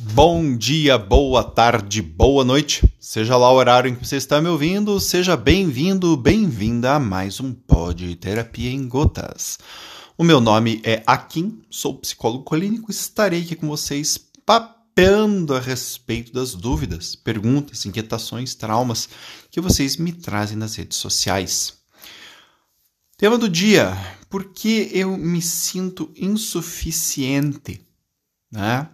Bom dia, boa tarde, boa noite. Seja lá o horário em que você está me ouvindo, seja bem-vindo, bem-vinda a mais um Pod Terapia em Gotas. O meu nome é Akin, sou psicólogo clínico e estarei aqui com vocês papeando a respeito das dúvidas, perguntas, inquietações, traumas que vocês me trazem nas redes sociais. Tema do dia: por que eu me sinto insuficiente? Né?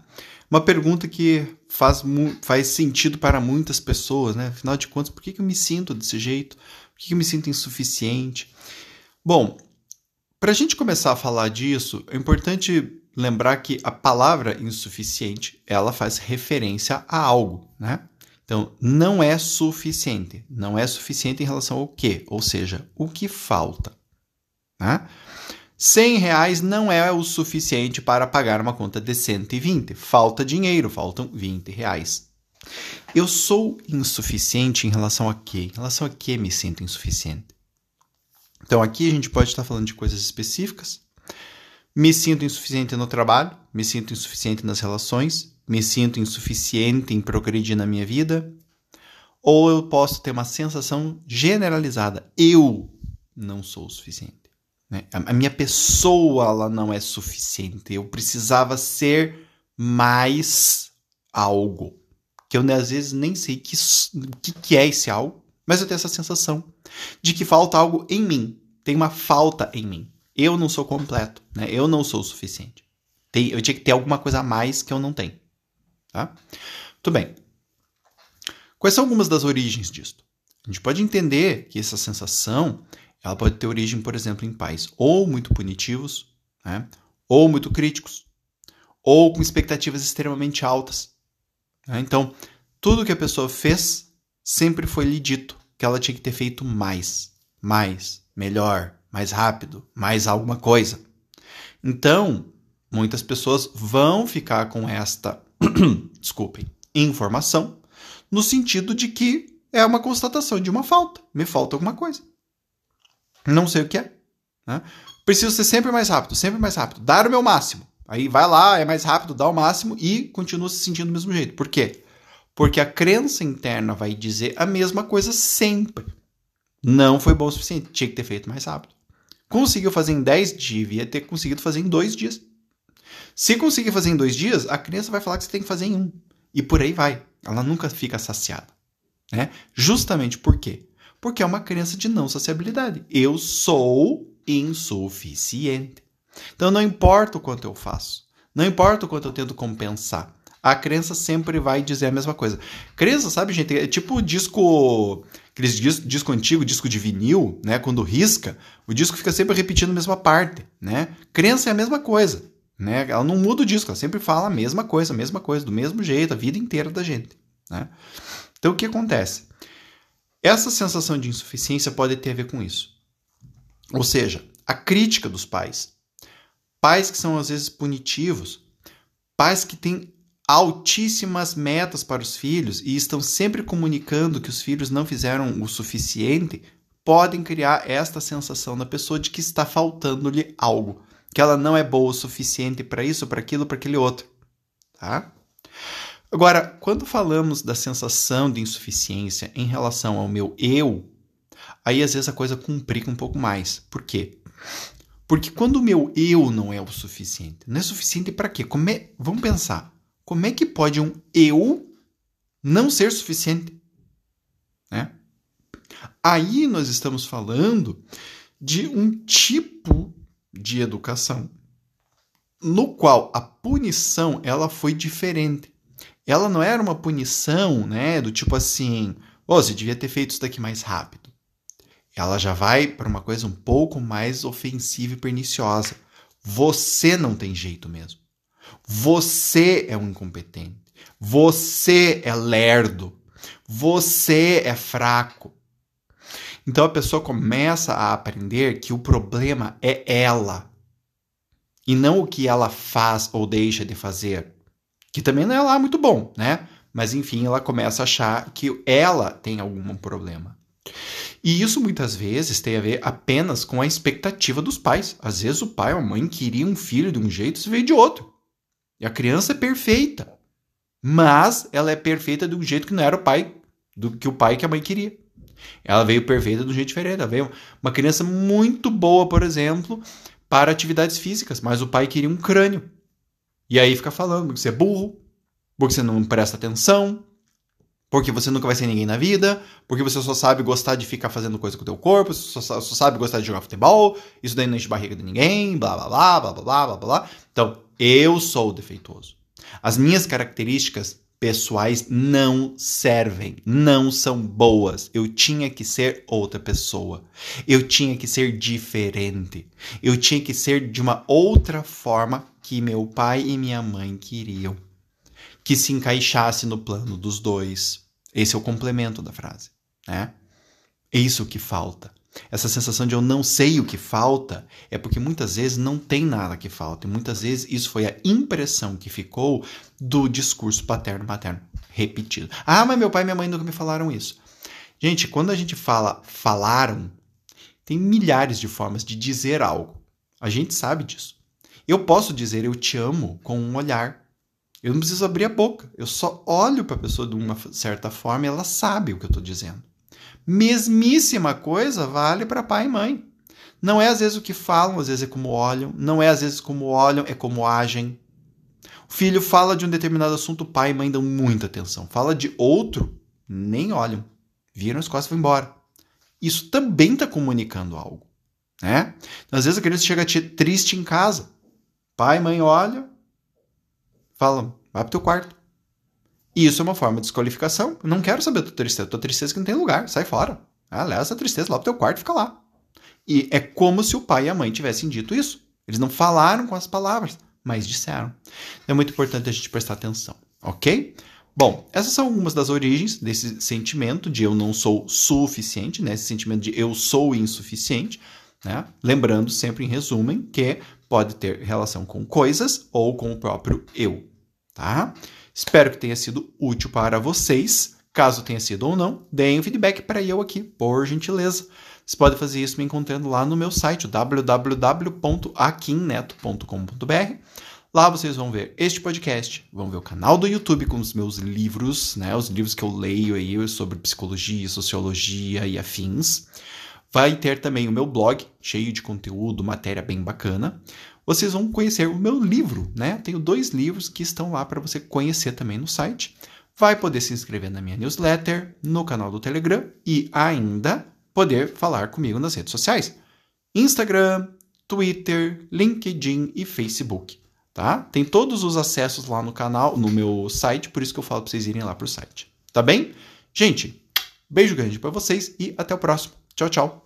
Uma pergunta que faz, faz sentido para muitas pessoas, né? Afinal de contas, por que, que eu me sinto desse jeito? Por que, que eu me sinto insuficiente? Bom, para a gente começar a falar disso, é importante lembrar que a palavra insuficiente ela faz referência a algo, né? Então, não é suficiente. Não é suficiente em relação ao quê? Ou seja, o que falta. Né? 100 reais não é o suficiente para pagar uma conta de 120. Falta dinheiro, faltam 20 reais. Eu sou insuficiente em relação a quê? Em relação a que me sinto insuficiente? Então aqui a gente pode estar falando de coisas específicas. Me sinto insuficiente no trabalho, me sinto insuficiente nas relações, me sinto insuficiente em progredir na minha vida. Ou eu posso ter uma sensação generalizada: eu não sou o suficiente. Né? A minha pessoa ela não é suficiente. Eu precisava ser mais algo. Que eu às vezes nem sei o que, que, que é esse algo, mas eu tenho essa sensação de que falta algo em mim. Tem uma falta em mim. Eu não sou completo, né? Eu não sou o suficiente. Tem, eu tinha que ter alguma coisa a mais que eu não tenho. Tá? Muito bem. Quais são algumas das origens disso? A gente pode entender que essa sensação ela pode ter origem, por exemplo, em pais ou muito punitivos, né? ou muito críticos, ou com expectativas extremamente altas. Né? Então, tudo que a pessoa fez sempre foi lhe dito que ela tinha que ter feito mais, mais, melhor, mais rápido, mais alguma coisa. Então, muitas pessoas vão ficar com esta, desculpem, informação no sentido de que é uma constatação de uma falta, me falta alguma coisa. Não sei o que é. Né? Preciso ser sempre mais rápido, sempre mais rápido. Dar o meu máximo. Aí vai lá, é mais rápido, dá o máximo e continua se sentindo do mesmo jeito. Por quê? Porque a crença interna vai dizer a mesma coisa sempre. Não foi bom o suficiente, tinha que ter feito mais rápido. Conseguiu fazer em 10 dias, devia ter conseguido fazer em 2 dias. Se conseguir fazer em 2 dias, a crença vai falar que você tem que fazer em um. E por aí vai. Ela nunca fica saciada. Né? Justamente por quê? Porque é uma crença de não saciabilidade. Eu sou insuficiente. Então não importa o quanto eu faço, não importa o quanto eu tento compensar. A crença sempre vai dizer a mesma coisa. Crença, sabe, gente? É tipo disco. Aqueles disco, disco antigo, disco de vinil, né? Quando risca, o disco fica sempre repetindo a mesma parte, né? Crença é a mesma coisa, né? Ela não muda o disco, ela sempre fala a mesma coisa, a mesma coisa, do mesmo jeito, a vida inteira da gente, né? Então o que acontece? Essa sensação de insuficiência pode ter a ver com isso. Ou seja, a crítica dos pais. Pais que são às vezes punitivos, pais que têm altíssimas metas para os filhos e estão sempre comunicando que os filhos não fizeram o suficiente, podem criar esta sensação na pessoa de que está faltando-lhe algo, que ela não é boa o suficiente para isso, para aquilo, para aquele outro, tá? Agora, quando falamos da sensação de insuficiência em relação ao meu eu, aí às vezes a coisa complica um pouco mais. Por quê? Porque quando o meu eu não é o suficiente, não é suficiente para quê? Como é, vamos pensar, como é que pode um eu não ser suficiente? Né? Aí nós estamos falando de um tipo de educação no qual a punição ela foi diferente ela não era uma punição, né, do tipo assim, oh, você devia ter feito isso daqui mais rápido. Ela já vai para uma coisa um pouco mais ofensiva e perniciosa. Você não tem jeito mesmo. Você é um incompetente. Você é lerdo. Você é fraco. Então a pessoa começa a aprender que o problema é ela e não o que ela faz ou deixa de fazer que também não é lá muito bom, né? Mas enfim, ela começa a achar que ela tem algum problema. E isso muitas vezes tem a ver apenas com a expectativa dos pais. Às vezes o pai ou a mãe queria um filho de um jeito e veio de outro. E a criança é perfeita. Mas ela é perfeita de um jeito que não era o pai, do que o pai que a mãe queria. Ela veio perfeita do jeito diferente. Ela veio uma criança muito boa, por exemplo, para atividades físicas, mas o pai queria um crânio. E aí fica falando que você é burro, porque você não presta atenção, porque você nunca vai ser ninguém na vida, porque você só sabe gostar de ficar fazendo coisa com o teu corpo, só, só sabe gostar de jogar futebol, isso daí não enche barriga de ninguém, blá blá blá blá blá blá blá. Então, eu sou defeituoso. As minhas características pessoais não servem, não são boas. Eu tinha que ser outra pessoa. Eu tinha que ser diferente. Eu tinha que ser de uma outra forma que meu pai e minha mãe queriam. Que se encaixasse no plano dos dois. Esse é o complemento da frase, né? É isso que falta. Essa sensação de eu não sei o que falta é porque muitas vezes não tem nada que falta. E muitas vezes isso foi a impressão que ficou do discurso paterno-materno repetido. Ah, mas meu pai e minha mãe nunca me falaram isso. Gente, quando a gente fala falaram, tem milhares de formas de dizer algo. A gente sabe disso. Eu posso dizer eu te amo com um olhar. Eu não preciso abrir a boca. Eu só olho para a pessoa de uma certa forma e ela sabe o que eu estou dizendo. Mesmíssima coisa vale para pai e mãe. Não é às vezes o que falam, às vezes é como olham. Não é às vezes como olham, é como agem. O filho fala de um determinado assunto, pai e mãe dão muita atenção. Fala de outro, nem olham. Viram as costas e vão embora. Isso também está comunicando algo. Né? Às vezes a criança chega triste em casa. Pai e mãe olham, falam, vai pro teu quarto. E isso é uma forma de desqualificação. Eu não quero saber da tua tristeza. Tua tristeza que não tem lugar. Sai fora. Ah, leva essa tristeza lá pro teu quarto fica lá. E é como se o pai e a mãe tivessem dito isso. Eles não falaram com as palavras, mas disseram. É muito importante a gente prestar atenção, ok? Bom, essas são algumas das origens desse sentimento de eu não sou suficiente, né? Esse sentimento de eu sou insuficiente, né? Lembrando sempre em resumo que pode ter relação com coisas ou com o próprio eu, tá? Espero que tenha sido útil para vocês. Caso tenha sido ou não, deem um feedback para eu aqui, por gentileza. Você pode fazer isso me encontrando lá no meu site, www.aquinneto.com.br. Lá vocês vão ver este podcast, vão ver o canal do YouTube com os meus livros, né, os livros que eu leio aí sobre psicologia, sociologia e afins. Vai ter também o meu blog, cheio de conteúdo, matéria bem bacana vocês vão conhecer o meu livro, né? Tenho dois livros que estão lá para você conhecer também no site. Vai poder se inscrever na minha newsletter, no canal do Telegram e ainda poder falar comigo nas redes sociais: Instagram, Twitter, LinkedIn e Facebook. Tá? Tem todos os acessos lá no canal, no meu site, por isso que eu falo para vocês irem lá para o site. Tá bem? Gente, beijo grande para vocês e até o próximo. Tchau, tchau.